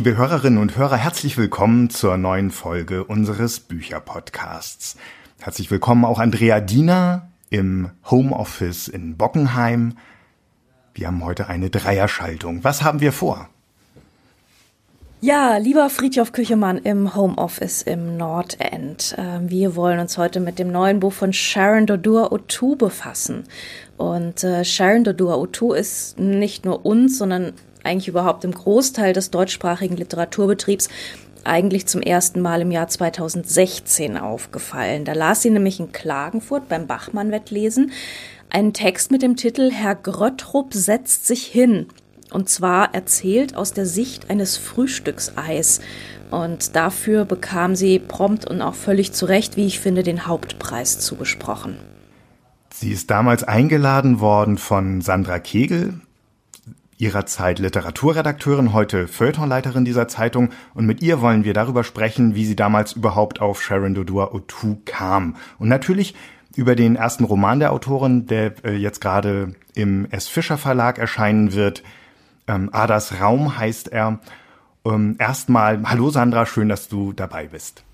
liebe Hörerinnen und Hörer, herzlich willkommen zur neuen Folge unseres Bücherpodcasts. Herzlich willkommen auch Andrea Diener im Homeoffice in Bockenheim. Wir haben heute eine Dreierschaltung. Was haben wir vor? Ja, lieber Friedhof Küchemann im Homeoffice im Nordend. Ähm, wir wollen uns heute mit dem neuen Buch von Sharon Dodua Otu befassen. Und äh, Sharon Dodua Otu ist nicht nur uns, sondern eigentlich überhaupt im Großteil des deutschsprachigen Literaturbetriebs eigentlich zum ersten Mal im Jahr 2016 aufgefallen. Da las sie nämlich in Klagenfurt beim Bachmann-Wettlesen einen Text mit dem Titel Herr Gröttrup setzt sich hin. Und zwar erzählt aus der Sicht eines Frühstückseis. Und dafür bekam sie prompt und auch völlig zu Recht, wie ich finde, den Hauptpreis zugesprochen. Sie ist damals eingeladen worden von Sandra Kegel, ihrer Zeit Literaturredakteurin, heute Feuilletonleiterin dieser Zeitung. Und mit ihr wollen wir darüber sprechen, wie sie damals überhaupt auf Sharon Dodua Otu kam. Und natürlich über den ersten Roman der Autorin, der äh, jetzt gerade im S. Fischer Verlag erscheinen wird. Ähm, Adas Raum heißt er. Ähm, erstmal, hallo Sandra, schön, dass du dabei bist.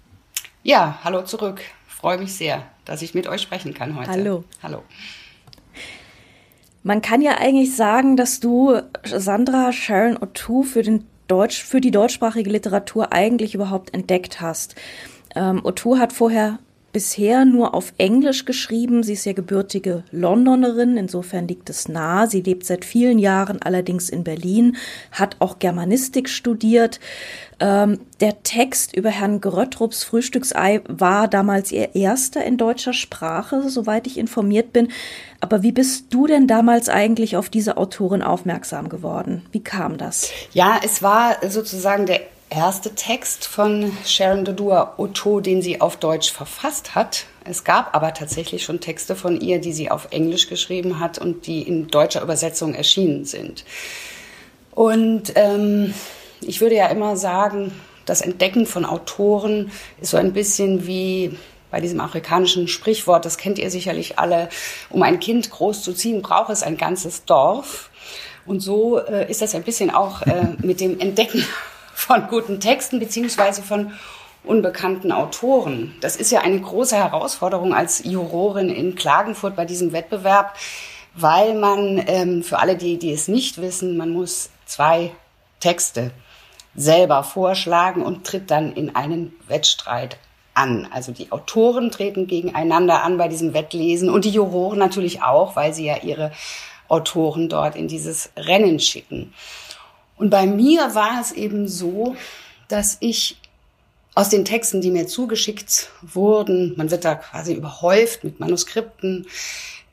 Ja, hallo zurück. Freue mich sehr, dass ich mit euch sprechen kann heute. Hallo. Hallo. Man kann ja eigentlich sagen, dass du Sandra Sharon O'Toole für den Deutsch, für die deutschsprachige Literatur eigentlich überhaupt entdeckt hast. Ähm, O'Toole hat vorher bisher nur auf Englisch geschrieben. Sie ist ja gebürtige Londonerin, insofern liegt es nah. Sie lebt seit vielen Jahren allerdings in Berlin, hat auch Germanistik studiert. Ähm, der Text über Herrn Gröttrups Frühstücksei war damals ihr erster in deutscher Sprache, soweit ich informiert bin. Aber wie bist du denn damals eigentlich auf diese Autorin aufmerksam geworden? Wie kam das? Ja, es war sozusagen der erste Text von Sharon Dodua Otto, den sie auf Deutsch verfasst hat. Es gab aber tatsächlich schon Texte von ihr, die sie auf Englisch geschrieben hat und die in deutscher Übersetzung erschienen sind. Und ähm, ich würde ja immer sagen, das Entdecken von Autoren ist so ein bisschen wie bei diesem afrikanischen Sprichwort, das kennt ihr sicherlich alle, um ein Kind groß zu ziehen, braucht es ein ganzes Dorf. Und so äh, ist das ein bisschen auch äh, mit dem Entdecken von guten Texten beziehungsweise von unbekannten Autoren. Das ist ja eine große Herausforderung als Jurorin in Klagenfurt bei diesem Wettbewerb, weil man ähm, für alle, die, die es nicht wissen, man muss zwei Texte selber vorschlagen und tritt dann in einen Wettstreit an. Also die Autoren treten gegeneinander an bei diesem Wettlesen und die Juroren natürlich auch, weil sie ja ihre Autoren dort in dieses Rennen schicken. Und bei mir war es eben so, dass ich aus den Texten, die mir zugeschickt wurden, man wird da quasi überhäuft mit Manuskripten,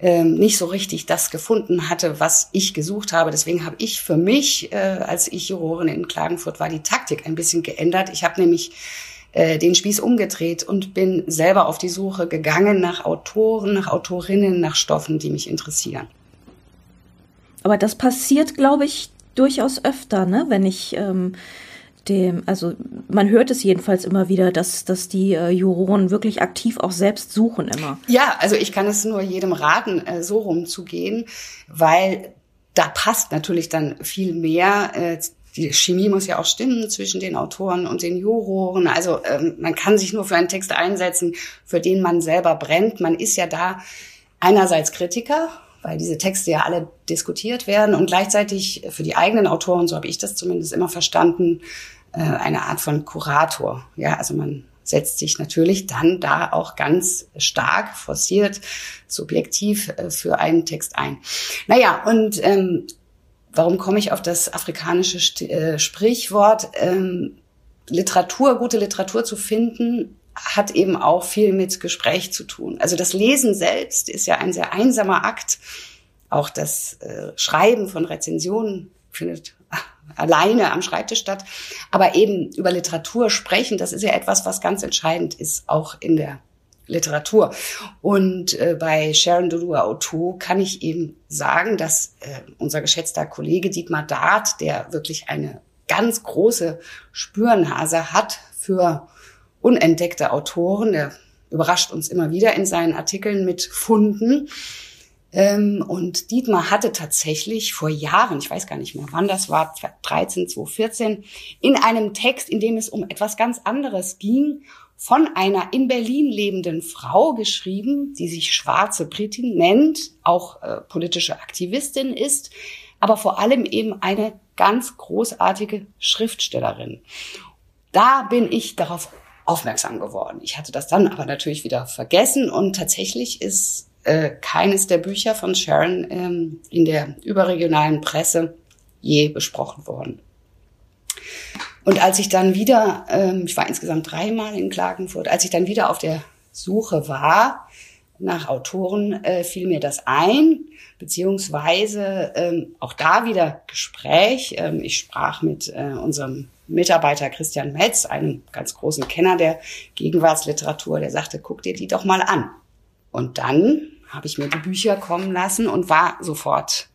ähm, nicht so richtig das gefunden hatte, was ich gesucht habe. Deswegen habe ich für mich, äh, als ich Jurorin in Klagenfurt war, die Taktik ein bisschen geändert. Ich habe nämlich äh, den Spieß umgedreht und bin selber auf die Suche gegangen nach Autoren, nach Autorinnen, nach Stoffen, die mich interessieren. Aber das passiert, glaube ich, durchaus öfter, ne? Wenn ich ähm, dem, also man hört es jedenfalls immer wieder, dass, dass die äh, Juroren wirklich aktiv auch selbst suchen immer. Ja, also ich kann es nur jedem raten, äh, so rumzugehen, weil da passt natürlich dann viel mehr. Äh, die Chemie muss ja auch stimmen zwischen den Autoren und den Juroren. Also ähm, man kann sich nur für einen Text einsetzen, für den man selber brennt. Man ist ja da einerseits Kritiker weil diese Texte ja alle diskutiert werden und gleichzeitig für die eigenen Autoren, so habe ich das zumindest immer verstanden, äh, eine Art von Kurator. Ja, also man setzt sich natürlich dann da auch ganz stark, forciert, subjektiv äh, für einen Text ein. Naja, und ähm, warum komme ich auf das afrikanische St äh, Sprichwort? Ähm, Literatur, gute Literatur zu finden, hat eben auch viel mit Gespräch zu tun. Also das Lesen selbst ist ja ein sehr einsamer Akt. Auch das äh, Schreiben von Rezensionen findet alleine am Schreibtisch statt. Aber eben über Literatur sprechen, das ist ja etwas, was ganz entscheidend ist, auch in der Literatur. Und äh, bei Sharon Dodua Otto kann ich eben sagen, dass äh, unser geschätzter Kollege Dietmar Dart, der wirklich eine ganz große Spürnase hat für unentdeckte Autoren. Der überrascht uns immer wieder in seinen Artikeln mit Funden. Ähm, und Dietmar hatte tatsächlich vor Jahren, ich weiß gar nicht mehr, wann das war, 2013, 2014, in einem Text, in dem es um etwas ganz anderes ging, von einer in Berlin lebenden Frau geschrieben, die sich Schwarze Britin nennt, auch äh, politische Aktivistin ist, aber vor allem eben eine ganz großartige Schriftstellerin. Da bin ich darauf aufmerksam geworden. Ich hatte das dann aber natürlich wieder vergessen und tatsächlich ist äh, keines der Bücher von Sharon ähm, in der überregionalen Presse je besprochen worden. Und als ich dann wieder, ähm, ich war insgesamt dreimal in Klagenfurt, als ich dann wieder auf der Suche war nach Autoren, äh, fiel mir das ein, beziehungsweise ähm, auch da wieder Gespräch. Ähm, ich sprach mit äh, unserem Mitarbeiter Christian Metz, einem ganz großen Kenner der Gegenwartsliteratur, der sagte, guck dir die doch mal an. Und dann habe ich mir die Bücher kommen lassen und war sofort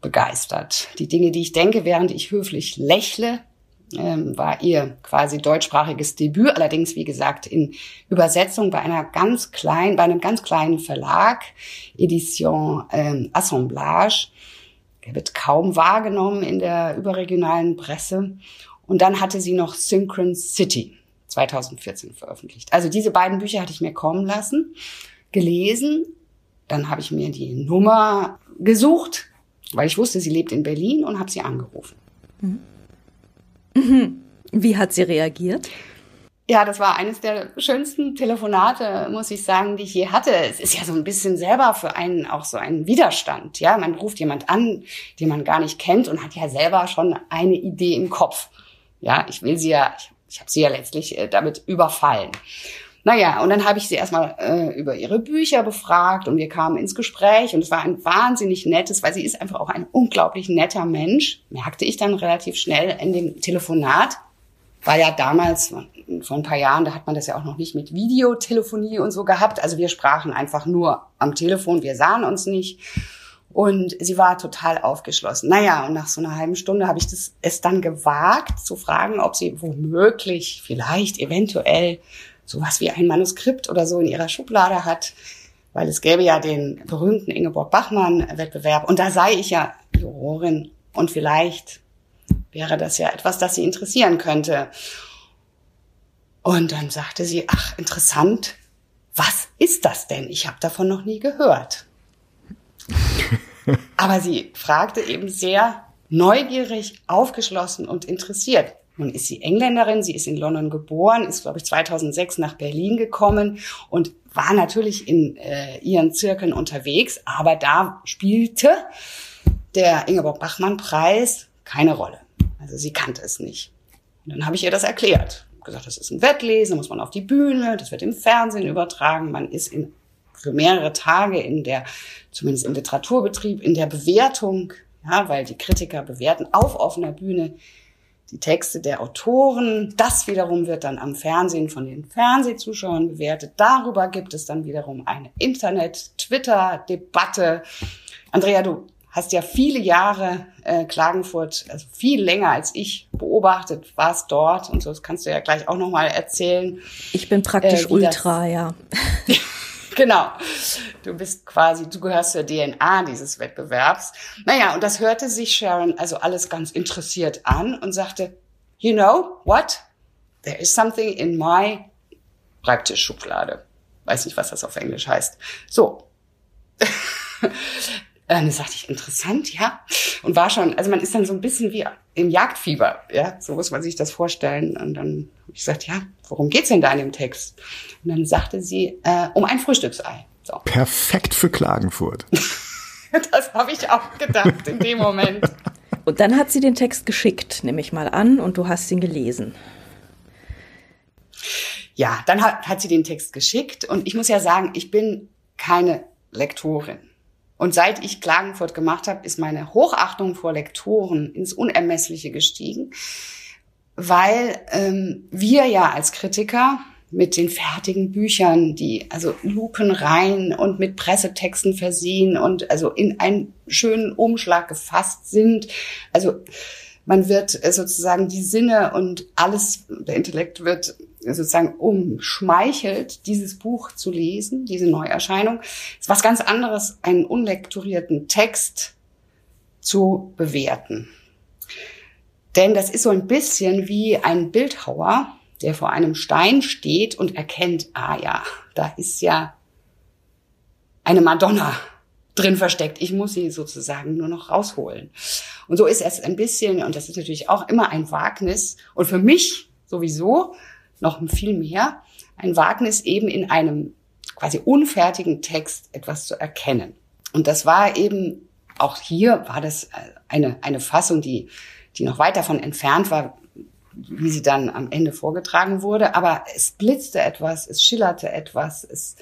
begeistert. Die Dinge, die ich denke, während ich höflich lächle, ähm, war ihr quasi deutschsprachiges Debüt, allerdings wie gesagt in Übersetzung bei einer ganz kleinen, bei einem ganz kleinen Verlag, Edition ähm, Assemblage. Der wird kaum wahrgenommen in der überregionalen Presse. Und dann hatte sie noch Synchron City 2014 veröffentlicht. Also diese beiden Bücher hatte ich mir kommen lassen, gelesen. Dann habe ich mir die Nummer gesucht, weil ich wusste, sie lebt in Berlin und habe sie angerufen. Mhm. Wie hat sie reagiert? Ja, das war eines der schönsten Telefonate, muss ich sagen, die ich je hatte. Es ist ja so ein bisschen selber für einen auch so ein Widerstand. Ja, man ruft jemand an, den man gar nicht kennt und hat ja selber schon eine Idee im Kopf. Ja, ich will sie ja, ich, ich habe sie ja letztlich äh, damit überfallen. Naja, und dann habe ich sie erstmal äh, über ihre Bücher befragt und wir kamen ins Gespräch und es war ein wahnsinnig nettes, weil sie ist einfach auch ein unglaublich netter Mensch, merkte ich dann relativ schnell in dem Telefonat. War ja damals, vor ein paar Jahren, da hat man das ja auch noch nicht mit Videotelefonie und so gehabt. Also wir sprachen einfach nur am Telefon, wir sahen uns nicht. Und sie war total aufgeschlossen. Naja, und nach so einer halben Stunde habe ich das, es dann gewagt zu fragen, ob sie womöglich, vielleicht, eventuell sowas wie ein Manuskript oder so in ihrer Schublade hat, weil es gäbe ja den berühmten Ingeborg Bachmann-Wettbewerb und da sei ich ja Jurorin und vielleicht wäre das ja etwas, das sie interessieren könnte. Und dann sagte sie, ach, interessant, was ist das denn? Ich habe davon noch nie gehört. Aber sie fragte eben sehr neugierig, aufgeschlossen und interessiert. Nun ist sie Engländerin, sie ist in London geboren, ist, glaube ich, 2006 nach Berlin gekommen und war natürlich in äh, ihren Zirkeln unterwegs, aber da spielte der Ingeborg Bachmann-Preis keine Rolle. Also sie kannte es nicht. Und dann habe ich ihr das erklärt. Gesagt, das ist ein Wettlesen, muss man auf die Bühne, das wird im Fernsehen übertragen, man ist in, für mehrere Tage in der, zumindest im Literaturbetrieb, in der Bewertung, ja, weil die Kritiker bewerten auf offener Bühne die Texte der Autoren. Das wiederum wird dann am Fernsehen von den Fernsehzuschauern bewertet. Darüber gibt es dann wiederum eine Internet-Twitter-Debatte. Andrea, du hast ja viele Jahre äh, Klagenfurt, also viel länger als ich beobachtet, warst dort und so, das kannst du ja gleich auch nochmal erzählen. Ich bin praktisch äh, Ultra, das, ja. Genau. Du bist quasi, du gehörst zur DNA dieses Wettbewerbs. Naja, und das hörte sich Sharon also alles ganz interessiert an und sagte, you know what? There is something in my Schreibtischschublade. Weiß nicht, was das auf Englisch heißt. So. dann sagte ich, interessant, ja. Und war schon, also man ist dann so ein bisschen wie im Jagdfieber, ja. So muss man sich das vorstellen. Und dann habe ich gesagt, ja, worum geht's denn da in dem Text? Und dann sagte sie, äh, um ein Frühstücksei. So. Perfekt für Klagenfurt. das habe ich auch gedacht in dem Moment. Und dann hat sie den Text geschickt, nehme ich mal an, und du hast ihn gelesen. Ja, dann hat, hat sie den Text geschickt und ich muss ja sagen, ich bin keine Lektorin. Und seit ich Klagenfurt gemacht habe, ist meine Hochachtung vor Lektoren ins Unermessliche gestiegen, weil ähm, wir ja als Kritiker mit den fertigen Büchern, die also lupenrein und mit Pressetexten versehen und also in einen schönen Umschlag gefasst sind. Also man wird äh, sozusagen die Sinne und alles, der Intellekt wird sozusagen umschmeichelt, dieses Buch zu lesen, diese Neuerscheinung. Es ist was ganz anderes, einen unlektorierten Text zu bewerten. Denn das ist so ein bisschen wie ein Bildhauer, der vor einem Stein steht und erkennt, ah ja, da ist ja eine Madonna drin versteckt. Ich muss sie sozusagen nur noch rausholen. Und so ist es ein bisschen, und das ist natürlich auch immer ein Wagnis, und für mich sowieso noch viel mehr, ein Wagnis eben in einem quasi unfertigen Text etwas zu erkennen. Und das war eben, auch hier war das eine, eine Fassung, die, die noch weit davon entfernt war, wie sie dann am Ende vorgetragen wurde. Aber es blitzte etwas, es schillerte etwas, es,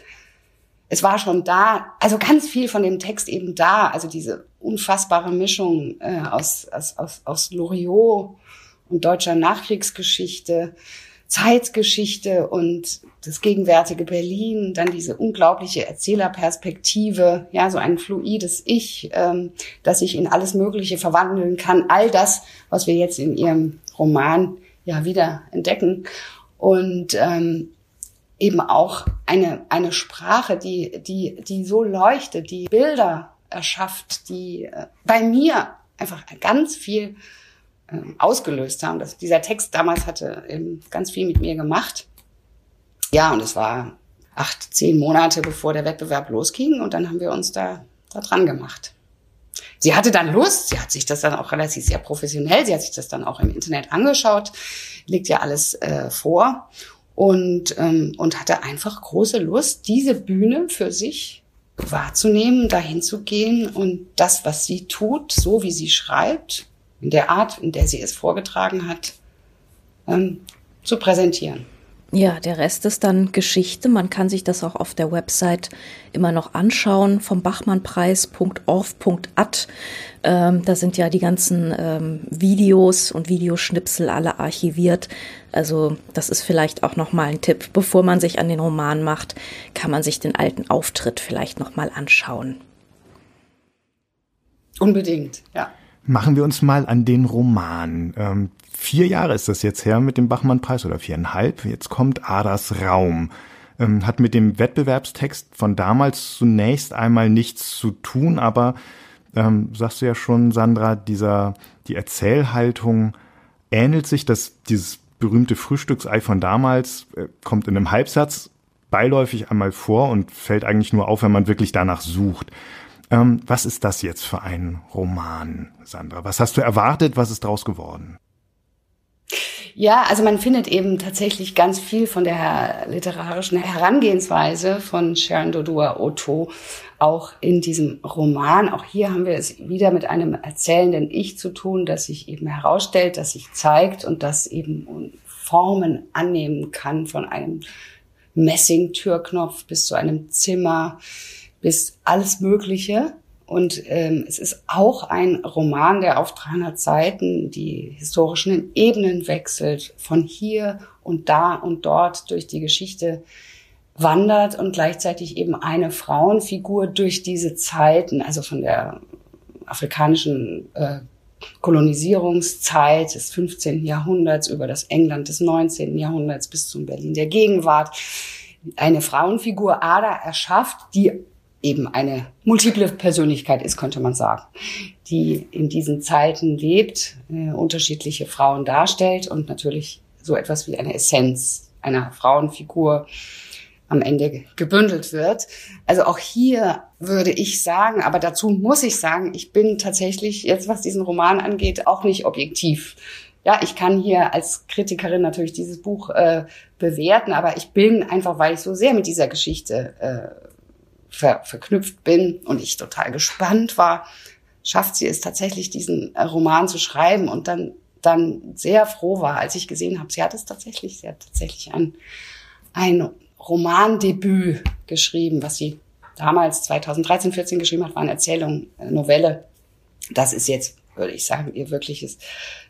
es war schon da, also ganz viel von dem Text eben da, also diese unfassbare Mischung äh, aus, aus, aus, aus Loriot und deutscher Nachkriegsgeschichte, Zeitgeschichte und das gegenwärtige Berlin, dann diese unglaubliche Erzählerperspektive, ja, so ein fluides Ich, ähm, das sich in alles Mögliche verwandeln kann. All das, was wir jetzt in ihrem Roman ja wieder entdecken. Und ähm, eben auch eine, eine Sprache, die, die, die so leuchtet, die Bilder erschafft, die äh, bei mir einfach ganz viel ausgelöst haben. Das, dieser Text damals hatte eben ganz viel mit mir gemacht. Ja, und es war acht, zehn Monate bevor der Wettbewerb losging und dann haben wir uns da, da dran gemacht. Sie hatte dann Lust, sie hat sich das dann auch relativ sehr professionell, sie hat sich das dann auch im Internet angeschaut, liegt ja alles äh, vor und, ähm, und hatte einfach große Lust, diese Bühne für sich wahrzunehmen, dahin zu gehen und das, was sie tut, so wie sie schreibt, in der Art, in der sie es vorgetragen hat, ähm, zu präsentieren. Ja, der Rest ist dann Geschichte. Man kann sich das auch auf der Website immer noch anschauen vom Bachmannpreis.orf.at. Ähm, da sind ja die ganzen ähm, Videos und Videoschnipsel alle archiviert. Also das ist vielleicht auch noch mal ein Tipp. Bevor man sich an den Roman macht, kann man sich den alten Auftritt vielleicht noch mal anschauen. Unbedingt, ja. Machen wir uns mal an den Roman. Ähm, vier Jahre ist das jetzt her mit dem Bachmann-Preis oder viereinhalb. Jetzt kommt Adas Raum. Ähm, hat mit dem Wettbewerbstext von damals zunächst einmal nichts zu tun, aber ähm, sagst du ja schon, Sandra, dieser, die Erzählhaltung ähnelt sich, dass dieses berühmte Frühstücksei von damals äh, kommt in einem Halbsatz beiläufig einmal vor und fällt eigentlich nur auf, wenn man wirklich danach sucht. Ähm, was ist das jetzt für ein Roman, Sandra? Was hast du erwartet? Was ist daraus geworden? Ja, also man findet eben tatsächlich ganz viel von der literarischen Herangehensweise von Sharon Dodua Otto auch in diesem Roman. Auch hier haben wir es wieder mit einem erzählenden Ich zu tun, das sich eben herausstellt, das sich zeigt und das eben Formen annehmen kann von einem Messing-Türknopf bis zu einem Zimmer, bis alles Mögliche. Und ähm, es ist auch ein Roman, der auf 300 Seiten die historischen Ebenen wechselt, von hier und da und dort durch die Geschichte wandert und gleichzeitig eben eine Frauenfigur durch diese Zeiten, also von der afrikanischen äh, Kolonisierungszeit des 15. Jahrhunderts über das England des 19. Jahrhunderts bis zum Berlin der Gegenwart, eine Frauenfigur Ada erschafft, die eben eine multiple Persönlichkeit ist, könnte man sagen, die in diesen Zeiten lebt, äh, unterschiedliche Frauen darstellt und natürlich so etwas wie eine Essenz einer Frauenfigur am Ende gebündelt wird. Also auch hier würde ich sagen, aber dazu muss ich sagen, ich bin tatsächlich jetzt, was diesen Roman angeht, auch nicht objektiv. Ja, ich kann hier als Kritikerin natürlich dieses Buch äh, bewerten, aber ich bin einfach, weil ich so sehr mit dieser Geschichte äh, ver verknüpft bin und ich total gespannt war, schafft sie es tatsächlich, diesen äh, Roman zu schreiben und dann, dann sehr froh war, als ich gesehen habe, sie hat es tatsächlich, sie hat tatsächlich ein, ein Romandebüt geschrieben, was sie damals 2013, 14 geschrieben hat, war eine Erzählung, eine Novelle. Das ist jetzt, würde ich sagen, ihr wirkliches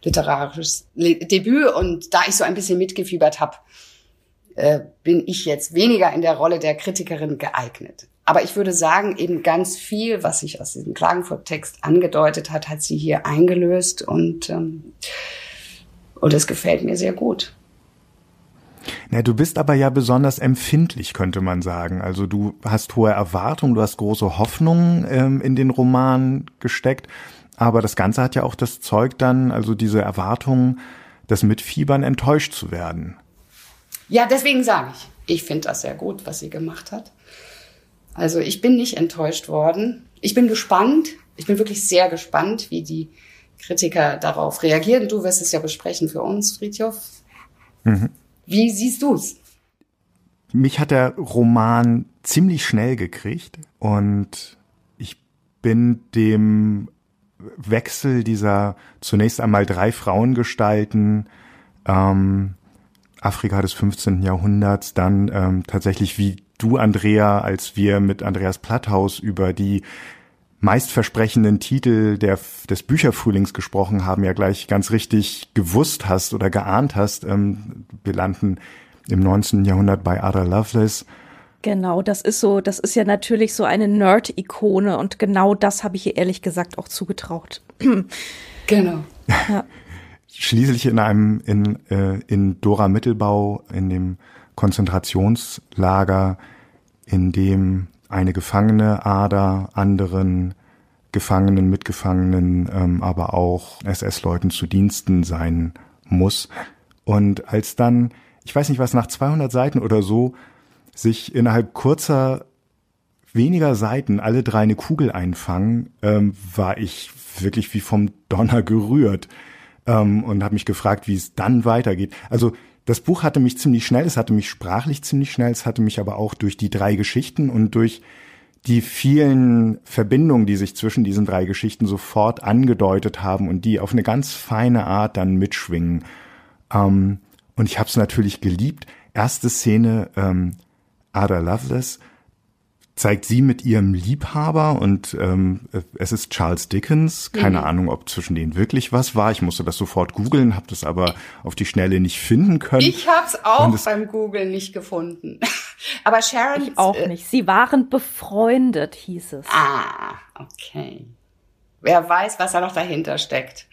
literarisches Debüt. Und da ich so ein bisschen mitgefiebert habe, äh, bin ich jetzt weniger in der Rolle der Kritikerin geeignet. Aber ich würde sagen, eben ganz viel, was sich aus diesem Klagenfurt-Text angedeutet hat, hat sie hier eingelöst und, ähm, und es gefällt mir sehr gut. Na, du bist aber ja besonders empfindlich, könnte man sagen. Also du hast hohe Erwartungen, du hast große Hoffnungen ähm, in den Roman gesteckt, aber das Ganze hat ja auch das Zeug dann, also diese Erwartungen, das Mitfiebern enttäuscht zu werden. Ja, deswegen sage ich, ich finde das sehr gut, was sie gemacht hat. Also ich bin nicht enttäuscht worden. Ich bin gespannt. Ich bin wirklich sehr gespannt, wie die Kritiker darauf reagieren. Du wirst es ja besprechen für uns, Friedhof. Mhm. Wie siehst du's? Mich hat der Roman ziemlich schnell gekriegt und ich bin dem Wechsel dieser zunächst einmal drei Frauengestalten ähm, Afrika des 15. Jahrhunderts, dann ähm, tatsächlich wie du, Andrea, als wir mit Andreas Platthaus über die meistversprechenden Titel der, des Bücherfrühlings gesprochen haben, ja gleich ganz richtig gewusst hast oder geahnt hast. Ähm, wir landen im 19. Jahrhundert bei Ada Lovelace. Genau, das ist so, das ist ja natürlich so eine Nerd-Ikone und genau das habe ich ihr ehrlich gesagt auch zugetraut. genau. Ja. Schließlich in einem, in, äh, in Dora Mittelbau, in dem Konzentrationslager, in dem eine Gefangene Ader anderen Gefangenen, Mitgefangenen, ähm, aber auch SS-Leuten zu Diensten sein muss. Und als dann, ich weiß nicht was, nach 200 Seiten oder so, sich innerhalb kurzer, weniger Seiten alle drei eine Kugel einfangen, ähm, war ich wirklich wie vom Donner gerührt ähm, und habe mich gefragt, wie es dann weitergeht. Also das Buch hatte mich ziemlich schnell, es hatte mich sprachlich ziemlich schnell, es hatte mich aber auch durch die drei Geschichten und durch die vielen Verbindungen, die sich zwischen diesen drei Geschichten sofort angedeutet haben und die auf eine ganz feine Art dann mitschwingen. Ähm, und ich habe es natürlich geliebt. Erste Szene, ähm, Ada Lovelace zeigt sie mit ihrem Liebhaber und ähm, es ist Charles Dickens. Keine mhm. Ahnung, ob zwischen denen wirklich was war. Ich musste das sofort googeln, habe das aber auf die Schnelle nicht finden können. Ich habe es auch beim Googeln nicht gefunden. aber Sharon ich auch äh, nicht. Sie waren befreundet, hieß es. Ah, okay. Wer weiß, was da noch dahinter steckt.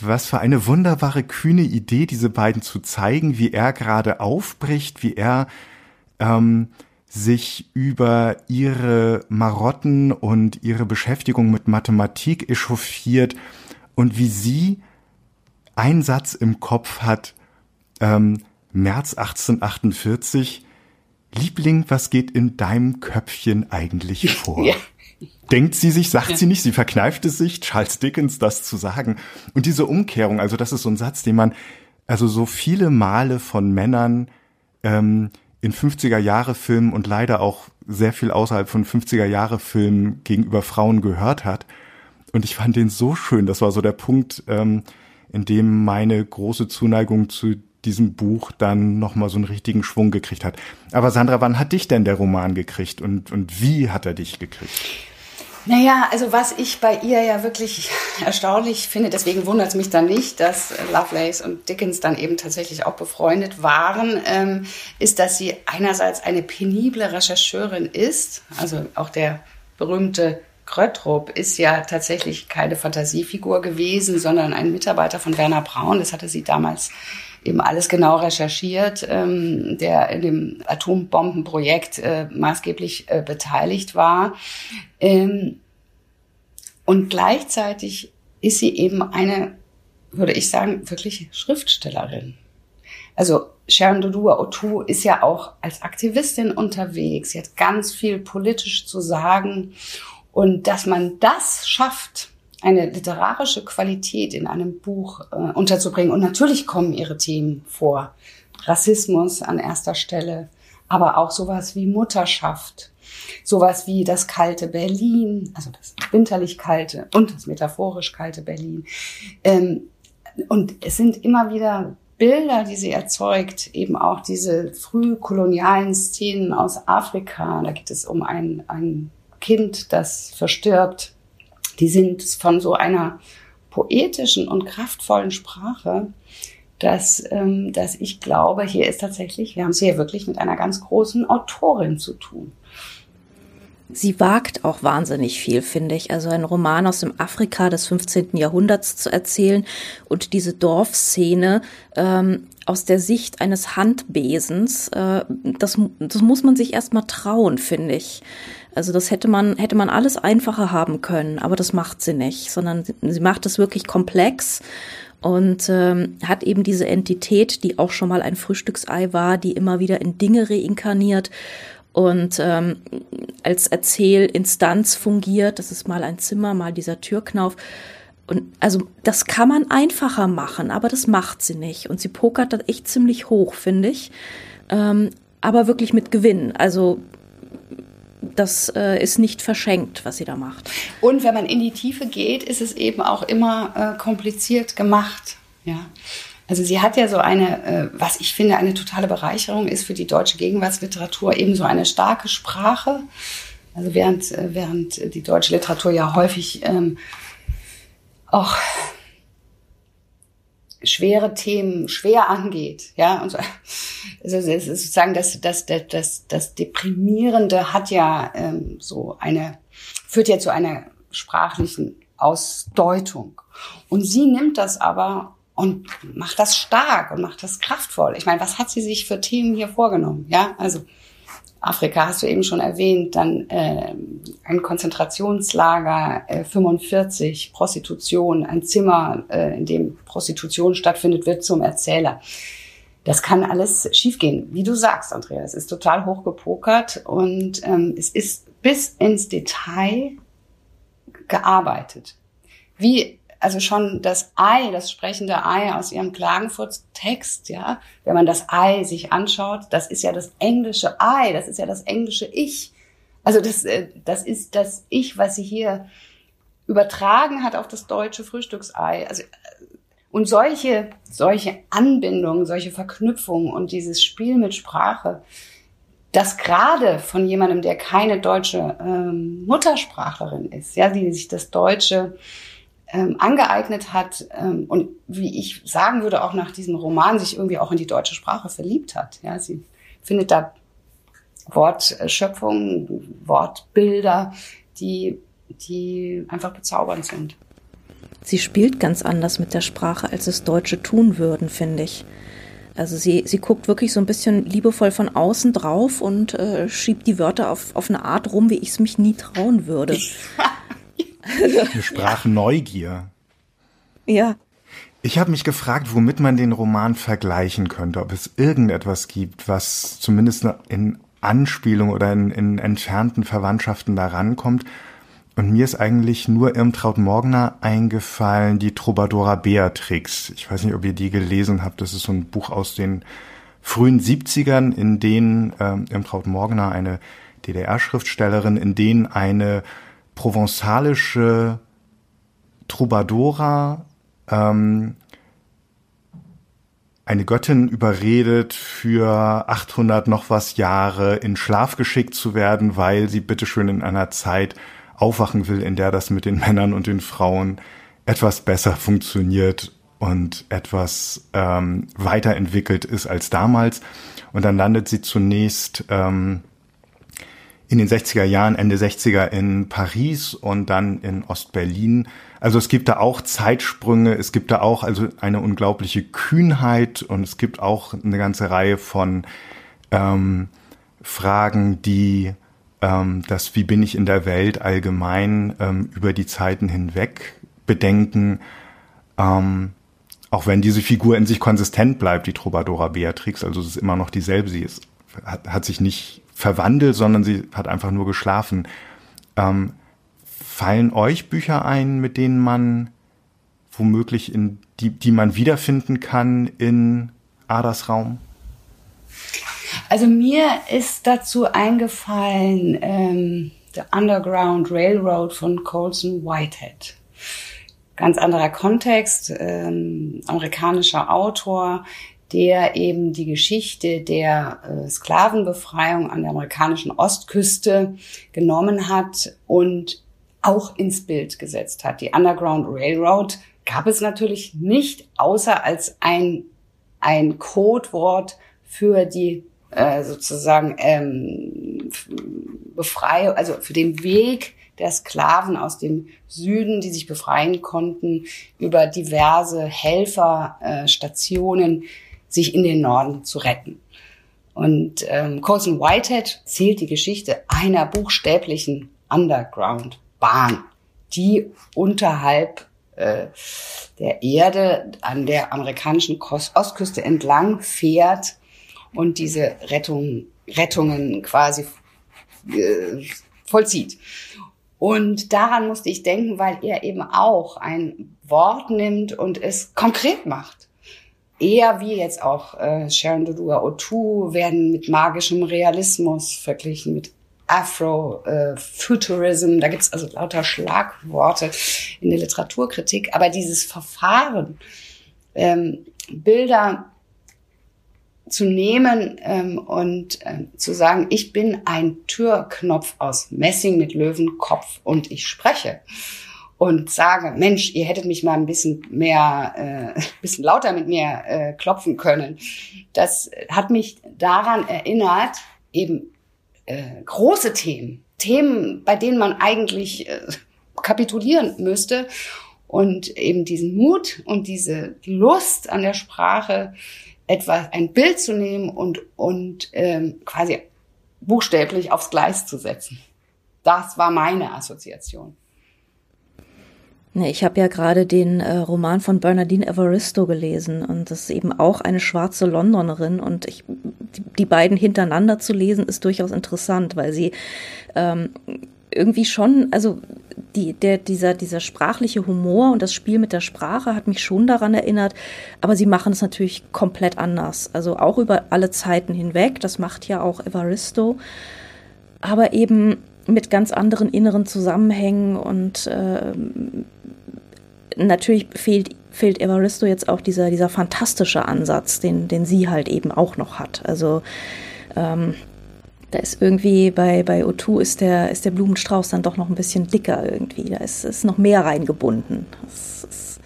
Was für eine wunderbare, kühne Idee, diese beiden zu zeigen, wie er gerade aufbricht, wie er ähm, sich über ihre Marotten und ihre Beschäftigung mit Mathematik echauffiert und wie sie einen Satz im Kopf hat, ähm, März 1848, Liebling, was geht in deinem Köpfchen eigentlich vor? Ja. Denkt sie sich, sagt ja. sie nicht, sie verkneift es sich, Charles Dickens das zu sagen. Und diese Umkehrung, also das ist so ein Satz, den man also so viele Male von Männern ähm, in 50er Jahre Filmen und leider auch sehr viel außerhalb von 50er Jahre Filmen gegenüber Frauen gehört hat. Und ich fand den so schön. Das war so der Punkt, ähm, in dem meine große Zuneigung zu diesem Buch dann nochmal so einen richtigen Schwung gekriegt hat. Aber Sandra, wann hat dich denn der Roman gekriegt und, und wie hat er dich gekriegt? Naja, also was ich bei ihr ja wirklich erstaunlich finde, deswegen wundert es mich dann nicht, dass Lovelace und Dickens dann eben tatsächlich auch befreundet waren, ähm, ist, dass sie einerseits eine penible Rechercheurin ist, also auch der berühmte Kröttrup ist ja tatsächlich keine Fantasiefigur gewesen, sondern ein Mitarbeiter von Werner Braun. Das hatte sie damals eben alles genau recherchiert, ähm, der in dem Atombombenprojekt äh, maßgeblich äh, beteiligt war. Ähm, und gleichzeitig ist sie eben eine, würde ich sagen, wirklich Schriftstellerin. Also Sharon Dodua Otu ist ja auch als Aktivistin unterwegs. Sie hat ganz viel politisch zu sagen. Und dass man das schafft, eine literarische Qualität in einem Buch äh, unterzubringen. Und natürlich kommen ihre Themen vor. Rassismus an erster Stelle, aber auch sowas wie Mutterschaft, sowas wie das kalte Berlin, also das winterlich kalte und das metaphorisch kalte Berlin. Ähm, und es sind immer wieder Bilder, die sie erzeugt, eben auch diese frühkolonialen Szenen aus Afrika. Da geht es um ein, ein Kind, das verstirbt die sind von so einer poetischen und kraftvollen Sprache, dass, ähm, dass ich glaube, hier ist tatsächlich, wir haben es hier wirklich mit einer ganz großen Autorin zu tun. Sie wagt auch wahnsinnig viel, finde ich. Also ein Roman aus dem Afrika des 15. Jahrhunderts zu erzählen und diese Dorfszene ähm, aus der Sicht eines Handbesens, äh, das, das muss man sich erstmal trauen, finde ich. Also das hätte man, hätte man alles einfacher haben können, aber das macht sie nicht, sondern sie macht es wirklich komplex und ähm, hat eben diese Entität, die auch schon mal ein Frühstücksei war, die immer wieder in Dinge reinkarniert und ähm, als Erzählinstanz fungiert. Das ist mal ein Zimmer, mal dieser Türknauf. Und also das kann man einfacher machen, aber das macht sie nicht. Und sie pokert das echt ziemlich hoch, finde ich. Ähm, aber wirklich mit Gewinn. Also das äh, ist nicht verschenkt, was sie da macht. Und wenn man in die Tiefe geht, ist es eben auch immer äh, kompliziert gemacht. Ja. Also sie hat ja so eine, äh, was ich finde, eine totale Bereicherung ist für die deutsche Gegenwartsliteratur, eben so eine starke Sprache. Also während, äh, während die deutsche Literatur ja häufig ähm, auch schwere Themen schwer angeht, ja, und so. Also es ist sozusagen das, das, das, das, das Deprimierende hat ja ähm, so eine, führt ja zu einer sprachlichen Ausdeutung. Und sie nimmt das aber und macht das stark und macht das kraftvoll. Ich meine, was hat sie sich für Themen hier vorgenommen? Ja, also Afrika hast du eben schon erwähnt, dann äh, ein Konzentrationslager, äh, 45, Prostitution, ein Zimmer, äh, in dem Prostitution stattfindet, wird zum Erzähler. Das kann alles schiefgehen, wie du sagst, Andrea. Es ist total hochgepokert und ähm, es ist bis ins Detail gearbeitet. Wie also schon das Ei, das sprechende Ei aus ihrem Klagenfurt-Text, ja, wenn man das Ei sich anschaut, das ist ja das englische Ei, das ist ja das englische Ich. Also das, äh, das ist das Ich, was sie hier übertragen hat auf das deutsche Frühstücksei. Also, äh, und solche, solche Anbindungen, solche Verknüpfungen und dieses Spiel mit Sprache, das gerade von jemandem, der keine deutsche ähm, Muttersprachlerin ist, ja, die sich das Deutsche ähm, angeeignet hat ähm, und wie ich sagen würde, auch nach diesem Roman sich irgendwie auch in die deutsche Sprache verliebt hat. Ja, sie findet da Wortschöpfungen, Wortbilder, die, die einfach bezaubernd sind. Sie spielt ganz anders mit der Sprache, als es Deutsche tun würden, finde ich. Also sie, sie guckt wirklich so ein bisschen liebevoll von außen drauf und äh, schiebt die Wörter auf, auf eine Art rum, wie ich es mich nie trauen würde. Eine Sprachneugier. Ja. Ich habe mich gefragt, womit man den Roman vergleichen könnte, ob es irgendetwas gibt, was zumindest in Anspielung oder in, in entfernten Verwandtschaften da rankommt. Und mir ist eigentlich nur Irmtraut Morgner eingefallen, die Troubadoura Beatrix. Ich weiß nicht, ob ihr die gelesen habt. Das ist so ein Buch aus den frühen 70ern, in denen ähm, Irmtraut Morgner, eine DDR-Schriftstellerin, in denen eine provenzalische Troubadoura ähm, eine Göttin überredet, für 800 noch was Jahre in Schlaf geschickt zu werden, weil sie bitteschön in einer Zeit aufwachen will, in der das mit den Männern und den Frauen etwas besser funktioniert und etwas ähm, weiterentwickelt ist als damals. Und dann landet sie zunächst ähm, in den 60er Jahren, Ende 60er in Paris und dann in Ostberlin. Also es gibt da auch Zeitsprünge, es gibt da auch also eine unglaubliche Kühnheit und es gibt auch eine ganze Reihe von ähm, Fragen, die ähm, das Wie bin ich in der Welt allgemein ähm, über die Zeiten hinweg bedenken. Ähm, auch wenn diese Figur in sich konsistent bleibt, die Troubadoura Beatrix, also es ist immer noch dieselbe, sie ist, hat, hat sich nicht verwandelt, sondern sie hat einfach nur geschlafen. Ähm, fallen euch Bücher ein, mit denen man womöglich in die, die man wiederfinden kann in Adas Raum? Also mir ist dazu eingefallen ähm, The Underground Railroad von Colson Whitehead. Ganz anderer Kontext, ähm, amerikanischer Autor, der eben die Geschichte der äh, Sklavenbefreiung an der amerikanischen Ostküste genommen hat und auch ins Bild gesetzt hat. Die Underground Railroad gab es natürlich nicht, außer als ein, ein Codewort für die äh, sozusagen ähm, Befreiung, also für den Weg der Sklaven aus dem Süden, die sich befreien konnten, über diverse Helferstationen, äh, sich in den Norden zu retten. Und ähm, Colson Whitehead zählt die Geschichte einer buchstäblichen Underground-Bahn, die unterhalb äh, der Erde an der amerikanischen Ostküste entlang fährt und diese Rettung, Rettungen quasi äh, vollzieht. Und daran musste ich denken, weil er eben auch ein Wort nimmt und es konkret macht. Eher wie jetzt auch äh, Sharon Dodua Otu werden mit magischem Realismus verglichen, mit Afro-Futurism. Äh, da gibt's also lauter Schlagworte in der Literaturkritik. Aber dieses Verfahren, ähm, Bilder zu nehmen ähm, und ähm, zu sagen, ich bin ein Türknopf aus Messing mit Löwenkopf und ich spreche und sage, Mensch, ihr hättet mich mal ein bisschen mehr, äh, bisschen lauter mit mir äh, klopfen können. Das hat mich daran erinnert, eben äh, große Themen, Themen, bei denen man eigentlich äh, kapitulieren müsste und eben diesen Mut und diese Lust an der Sprache, etwas, ein Bild zu nehmen und, und ähm, quasi buchstäblich aufs Gleis zu setzen. Das war meine Assoziation. Nee, ich habe ja gerade den äh, Roman von Bernardine Evaristo gelesen und das ist eben auch eine schwarze Londonerin und ich, die, die beiden hintereinander zu lesen ist durchaus interessant, weil sie ähm, irgendwie schon, also die, der, dieser, dieser sprachliche Humor und das Spiel mit der Sprache hat mich schon daran erinnert, aber sie machen es natürlich komplett anders. Also auch über alle Zeiten hinweg, das macht ja auch Evaristo, aber eben mit ganz anderen inneren Zusammenhängen und äh, natürlich fehlt, fehlt Evaristo jetzt auch dieser, dieser fantastische Ansatz, den, den sie halt eben auch noch hat. Also ähm, da ist irgendwie bei, bei O2 ist der, ist der Blumenstrauß dann doch noch ein bisschen dicker irgendwie. Da ist, ist noch mehr reingebunden. Es ist,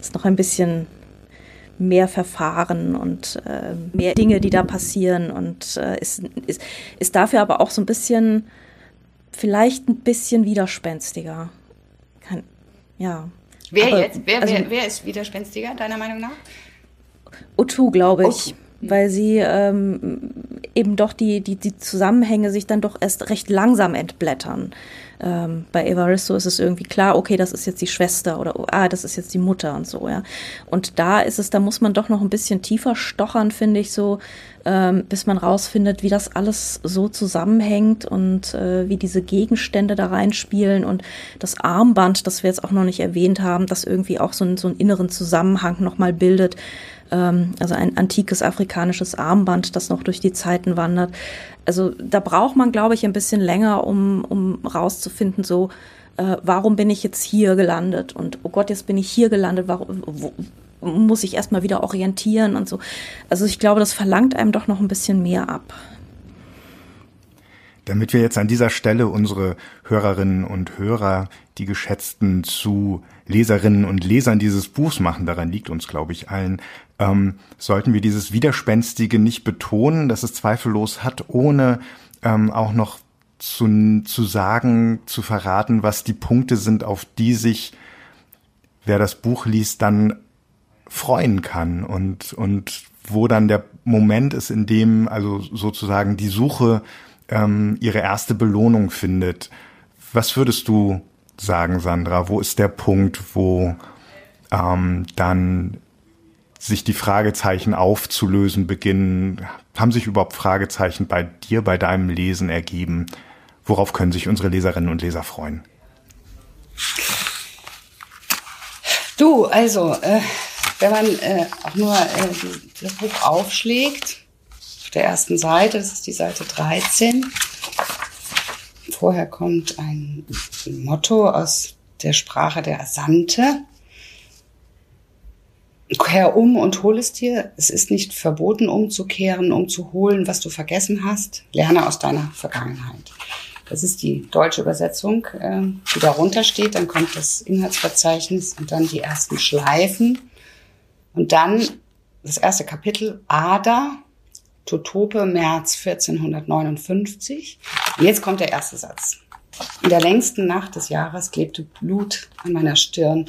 ist noch ein bisschen mehr Verfahren und äh, mehr Dinge, die da passieren und äh, ist, ist, ist dafür aber auch so ein bisschen, vielleicht ein bisschen widerspenstiger. Kann, ja, Wer Aber, jetzt? Wer, also, wer, wer ist widerspenstiger, deiner Meinung nach? Utu, glaube ich. Okay. Weil sie ähm, eben doch die, die, die Zusammenhänge sich dann doch erst recht langsam entblättern. Ähm, bei Evaristo ist es irgendwie klar, okay, das ist jetzt die Schwester oder ah, das ist jetzt die Mutter und so, ja. Und da ist es, da muss man doch noch ein bisschen tiefer stochern, finde ich so, ähm, bis man rausfindet, wie das alles so zusammenhängt und äh, wie diese Gegenstände da reinspielen und das Armband, das wir jetzt auch noch nicht erwähnt haben, das irgendwie auch so, so einen inneren Zusammenhang nochmal bildet. Ähm, also ein antikes afrikanisches Armband, das noch durch die Zeiten wandert. Also da braucht man, glaube ich, ein bisschen länger, um, um rauszufinden, so, äh, warum bin ich jetzt hier gelandet? Und oh Gott, jetzt bin ich hier gelandet, warum, wo, muss sich erstmal wieder orientieren und so. Also ich glaube, das verlangt einem doch noch ein bisschen mehr ab. Damit wir jetzt an dieser Stelle unsere Hörerinnen und Hörer, die geschätzten zu Leserinnen und Lesern dieses Buchs machen, daran liegt uns, glaube ich, allen, ähm, sollten wir dieses Widerspenstige nicht betonen, dass es zweifellos hat, ohne ähm, auch noch zu, zu sagen, zu verraten, was die Punkte sind, auf die sich, wer das Buch liest, dann freuen kann und, und wo dann der Moment ist, in dem also sozusagen die Suche ähm, ihre erste Belohnung findet. Was würdest du sagen, Sandra? Wo ist der Punkt, wo ähm, dann sich die Fragezeichen aufzulösen beginnen? Haben sich überhaupt Fragezeichen bei dir, bei deinem Lesen ergeben? Worauf können sich unsere Leserinnen und Leser freuen? Du, also, äh, wenn man äh, auch nur äh, das Buch aufschlägt, auf der ersten Seite, das ist die Seite 13, vorher kommt ein Motto aus der Sprache der Asante. Kehr um und hol es dir. Es ist nicht verboten, umzukehren, um zu holen, was du vergessen hast. Lerne aus deiner Vergangenheit. Das ist die deutsche Übersetzung, äh, die darunter steht. Dann kommt das Inhaltsverzeichnis und dann die ersten Schleifen. Und dann das erste Kapitel, Ada, Totope, März 1459. Jetzt kommt der erste Satz. In der längsten Nacht des Jahres klebte Blut an meiner Stirn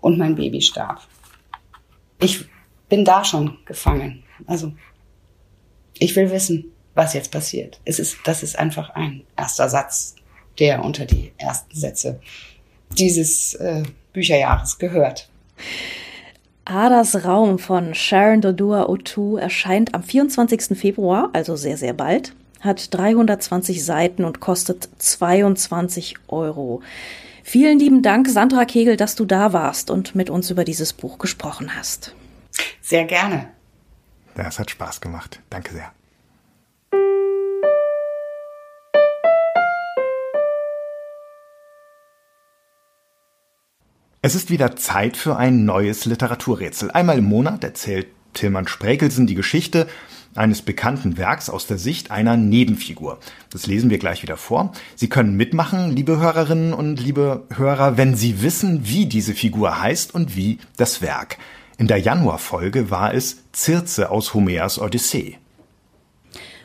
und mein Baby starb. Ich bin da schon gefangen. Also, ich will wissen, was jetzt passiert. Es ist, das ist einfach ein erster Satz, der unter die ersten Sätze dieses äh, Bücherjahres gehört. Adas Raum von Sharon Dodua O'Toole erscheint am 24. Februar, also sehr, sehr bald, hat 320 Seiten und kostet 22 Euro. Vielen lieben Dank, Sandra Kegel, dass du da warst und mit uns über dieses Buch gesprochen hast. Sehr gerne. Ja, es hat Spaß gemacht. Danke sehr. Es ist wieder Zeit für ein neues Literaturrätsel. Einmal im Monat erzählt Tilman Sprekelsen die Geschichte eines bekannten Werks aus der Sicht einer Nebenfigur. Das lesen wir gleich wieder vor. Sie können mitmachen, liebe Hörerinnen und liebe Hörer, wenn Sie wissen, wie diese Figur heißt und wie das Werk. In der Januarfolge war es Circe aus Homers Odyssee.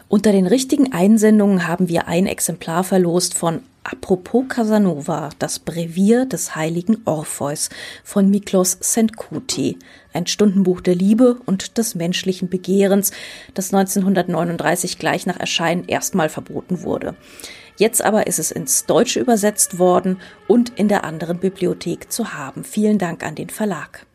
Unter den richtigen Einsendungen haben wir ein Exemplar verlost von Apropos Casanova, das Brevier des heiligen Orpheus von Miklos Senkuti, ein Stundenbuch der Liebe und des menschlichen Begehrens, das 1939 gleich nach Erscheinen erstmal verboten wurde. Jetzt aber ist es ins Deutsche übersetzt worden und in der anderen Bibliothek zu haben. Vielen Dank an den Verlag.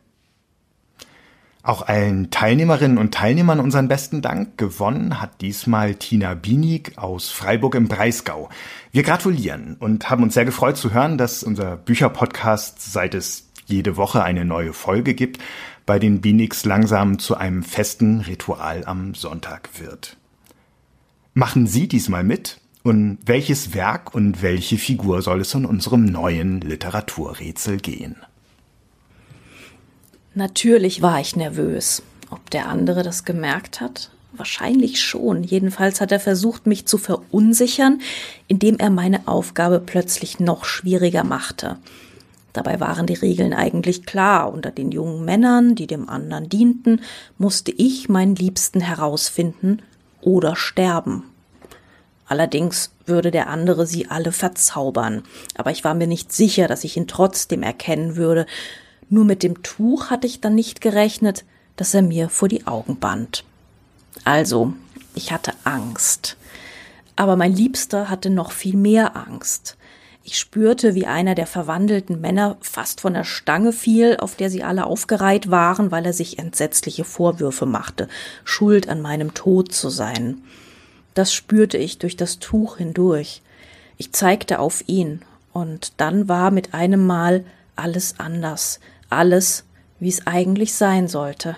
Auch allen Teilnehmerinnen und Teilnehmern unseren besten Dank. Gewonnen hat diesmal Tina Bienig aus Freiburg im Breisgau. Wir gratulieren und haben uns sehr gefreut zu hören, dass unser Bücherpodcast, seit es jede Woche eine neue Folge gibt, bei den Bienigs langsam zu einem festen Ritual am Sonntag wird. Machen Sie diesmal mit? Und welches Werk und welche Figur soll es in unserem neuen Literaturrätsel gehen? Natürlich war ich nervös. Ob der andere das gemerkt hat? Wahrscheinlich schon. Jedenfalls hat er versucht, mich zu verunsichern, indem er meine Aufgabe plötzlich noch schwieriger machte. Dabei waren die Regeln eigentlich klar. Unter den jungen Männern, die dem anderen dienten, musste ich meinen Liebsten herausfinden oder sterben. Allerdings würde der andere sie alle verzaubern. Aber ich war mir nicht sicher, dass ich ihn trotzdem erkennen würde, nur mit dem Tuch hatte ich dann nicht gerechnet, dass er mir vor die Augen band. Also, ich hatte Angst. Aber mein Liebster hatte noch viel mehr Angst. Ich spürte, wie einer der verwandelten Männer fast von der Stange fiel, auf der sie alle aufgereiht waren, weil er sich entsetzliche Vorwürfe machte, schuld an meinem Tod zu sein. Das spürte ich durch das Tuch hindurch. Ich zeigte auf ihn, und dann war mit einem Mal alles anders alles, wie es eigentlich sein sollte.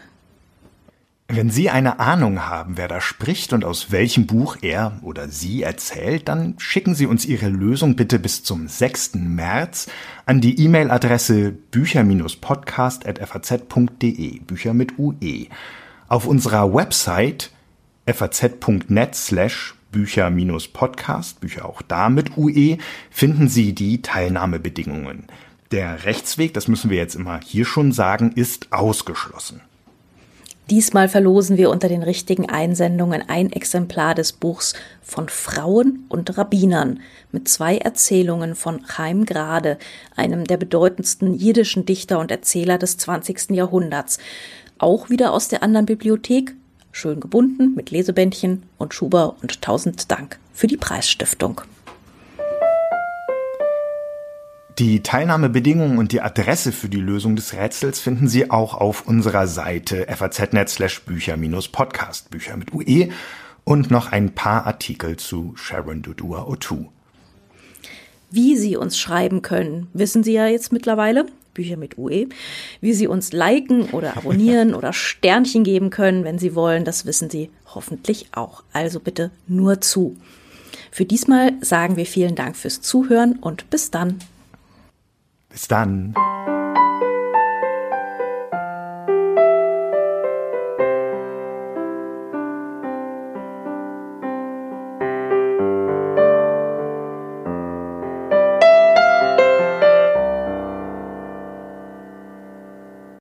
Wenn Sie eine Ahnung haben, wer da spricht und aus welchem Buch er oder sie erzählt, dann schicken Sie uns Ihre Lösung bitte bis zum 6. März an die E-Mail-Adresse bücher-podcast.faz.de, Bücher mit UE. Auf unserer Website faz.net slash Bücher-Podcast, Bücher auch da mit UE, finden Sie die Teilnahmebedingungen. Der Rechtsweg, das müssen wir jetzt immer hier schon sagen, ist ausgeschlossen. Diesmal verlosen wir unter den richtigen Einsendungen ein Exemplar des Buchs von Frauen und Rabbinern mit zwei Erzählungen von Chaim Grade, einem der bedeutendsten jiddischen Dichter und Erzähler des 20. Jahrhunderts. Auch wieder aus der anderen Bibliothek, schön gebunden mit Lesebändchen und Schuber und tausend Dank für die Preisstiftung. Die Teilnahmebedingungen und die Adresse für die Lösung des Rätsels finden Sie auch auf unserer Seite faz.net slash Bücher-Podcast, Bücher mit UE und noch ein paar Artikel zu Sharon Dodua O2. Wie Sie uns schreiben können, wissen Sie ja jetzt mittlerweile. Bücher mit UE. Wie Sie uns liken oder abonnieren oder Sternchen geben können, wenn Sie wollen, das wissen Sie hoffentlich auch. Also bitte nur zu. Für diesmal sagen wir vielen Dank fürs Zuhören und bis dann. Bis dann.